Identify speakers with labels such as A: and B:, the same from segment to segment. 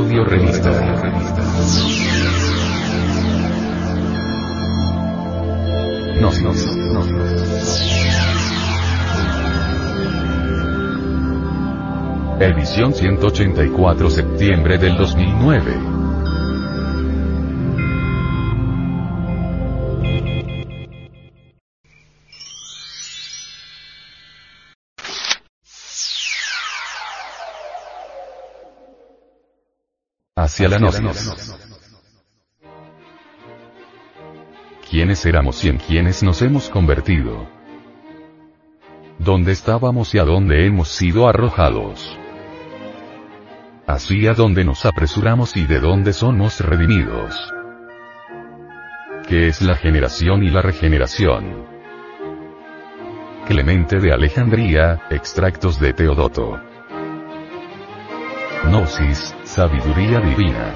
A: Audio Revista. No, no, no. Edición 184 septiembre del 2009. Hacia la gnosis. ¿Quiénes éramos y en quiénes nos hemos convertido? ¿Dónde estábamos y a dónde hemos sido arrojados? Así a dónde nos apresuramos y de dónde somos redimidos. ¿Qué es la generación y la regeneración? Clemente de Alejandría, extractos de Teodoto. Gnosis, sabiduría divina.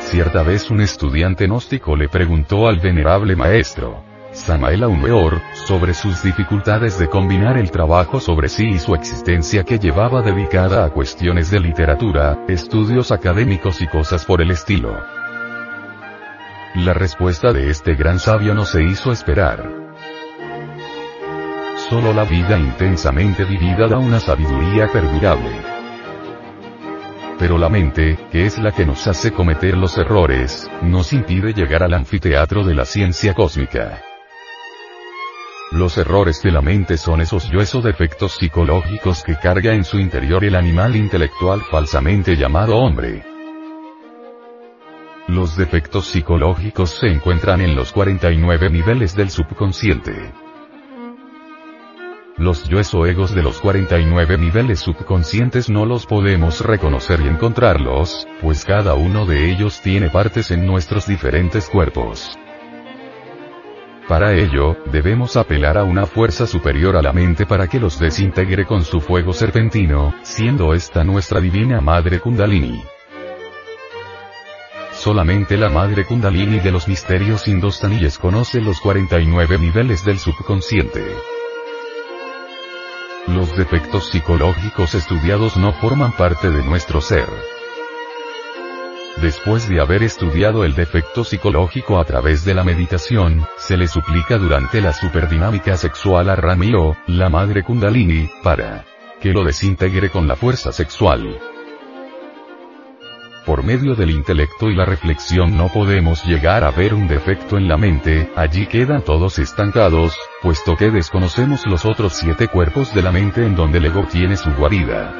A: Cierta vez un estudiante gnóstico le preguntó al venerable maestro, Samael Aumeor, sobre sus dificultades de combinar el trabajo sobre sí y su existencia que llevaba dedicada a cuestiones de literatura, estudios académicos y cosas por el estilo. La respuesta de este gran sabio no se hizo esperar. Solo la vida intensamente vivida da una sabiduría perdurable pero la mente, que es la que nos hace cometer los errores, nos impide llegar al anfiteatro de la ciencia cósmica. Los errores de la mente son esos o defectos psicológicos que carga en su interior el animal intelectual falsamente llamado hombre. Los defectos psicológicos se encuentran en los 49 niveles del subconsciente. Los yoes o egos de los 49 niveles subconscientes no los podemos reconocer y encontrarlos, pues cada uno de ellos tiene partes en nuestros diferentes cuerpos. Para ello, debemos apelar a una fuerza superior a la mente para que los desintegre con su fuego serpentino, siendo esta nuestra divina Madre Kundalini. Solamente la Madre Kundalini de los misterios indostaníes conoce los 49 niveles del subconsciente. Los defectos psicológicos estudiados no forman parte de nuestro ser. Después de haber estudiado el defecto psicológico a través de la meditación, se le suplica durante la superdinámica sexual a Ramiro, la madre Kundalini, para que lo desintegre con la fuerza sexual. Medio del intelecto y la reflexión no podemos llegar a ver un defecto en la mente, allí quedan todos estancados, puesto que desconocemos los otros siete cuerpos de la mente en donde el ego tiene su guarida.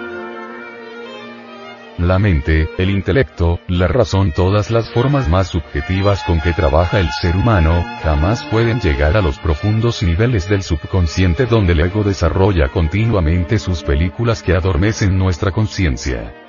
A: La mente, el intelecto, la razón, todas las formas más subjetivas con que trabaja el ser humano, jamás pueden llegar a los profundos niveles del subconsciente donde el ego desarrolla continuamente sus películas que adormecen nuestra conciencia.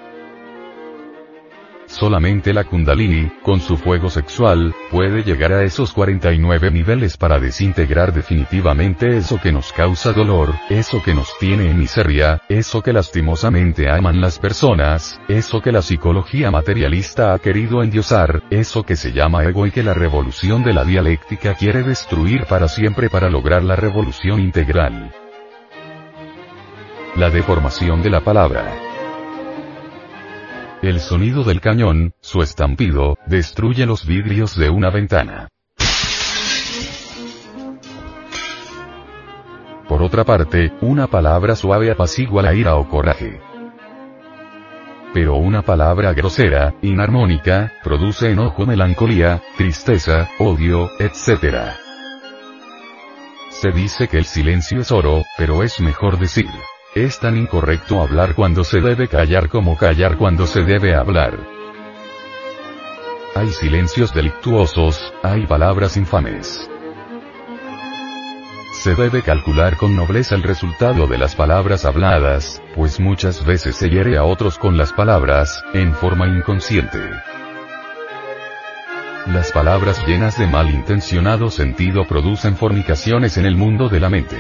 A: Solamente la Kundalini, con su fuego sexual, puede llegar a esos 49 niveles para desintegrar definitivamente eso que nos causa dolor, eso que nos tiene en miseria, eso que lastimosamente aman las personas, eso que la psicología materialista ha querido endiosar, eso que se llama ego y que la revolución de la dialéctica quiere destruir para siempre para lograr la revolución integral. La deformación de la palabra. El sonido del cañón, su estampido, destruye los vidrios de una ventana. Por otra parte, una palabra suave apacigua la ira o coraje. Pero una palabra grosera, inarmónica, produce enojo, melancolía, tristeza, odio, etc. Se dice que el silencio es oro, pero es mejor decir, es tan incorrecto hablar cuando se debe callar como callar cuando se debe hablar. Hay silencios delictuosos, hay palabras infames. Se debe calcular con nobleza el resultado de las palabras habladas, pues muchas veces se hiere a otros con las palabras, en forma inconsciente. Las palabras llenas de malintencionado sentido producen fornicaciones en el mundo de la mente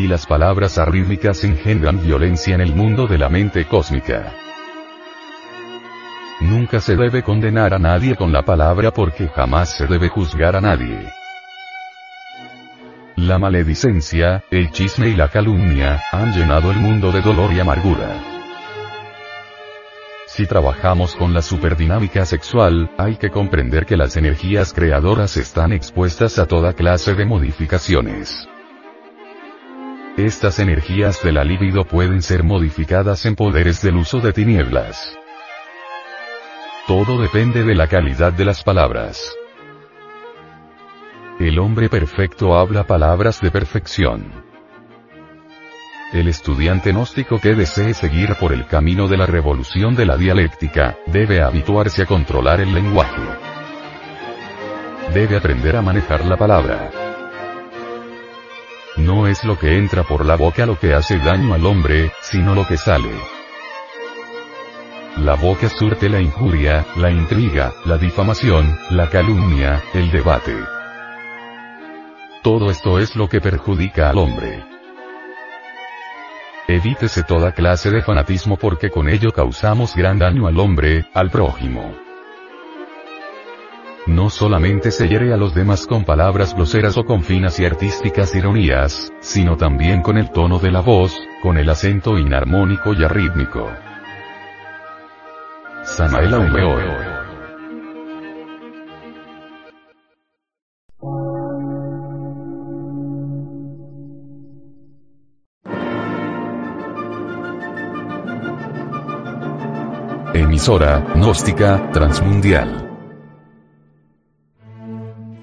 A: y las palabras arrítmicas engendran violencia en el mundo de la mente cósmica. Nunca se debe condenar a nadie con la palabra porque jamás se debe juzgar a nadie. La maledicencia, el chisme y la calumnia, han llenado el mundo de dolor y amargura. Si trabajamos con la superdinámica sexual, hay que comprender que las energías creadoras están expuestas a toda clase de modificaciones. Estas energías de la libido pueden ser modificadas en poderes del uso de tinieblas. Todo depende de la calidad de las palabras. El hombre perfecto habla palabras de perfección. El estudiante gnóstico que desee seguir por el camino de la revolución de la dialéctica, debe habituarse a controlar el lenguaje. Debe aprender a manejar la palabra. No es lo que entra por la boca lo que hace daño al hombre, sino lo que sale. La boca surte la injuria, la intriga, la difamación, la calumnia, el debate. Todo esto es lo que perjudica al hombre. Evítese toda clase de fanatismo porque con ello causamos gran daño al hombre, al prójimo. No solamente se hiere a los demás con palabras groseras o con finas y artísticas ironías, sino también con el tono de la voz, con el acento inarmónico y arrítmico. Samael Aumeor emisora, gnóstica, transmundial.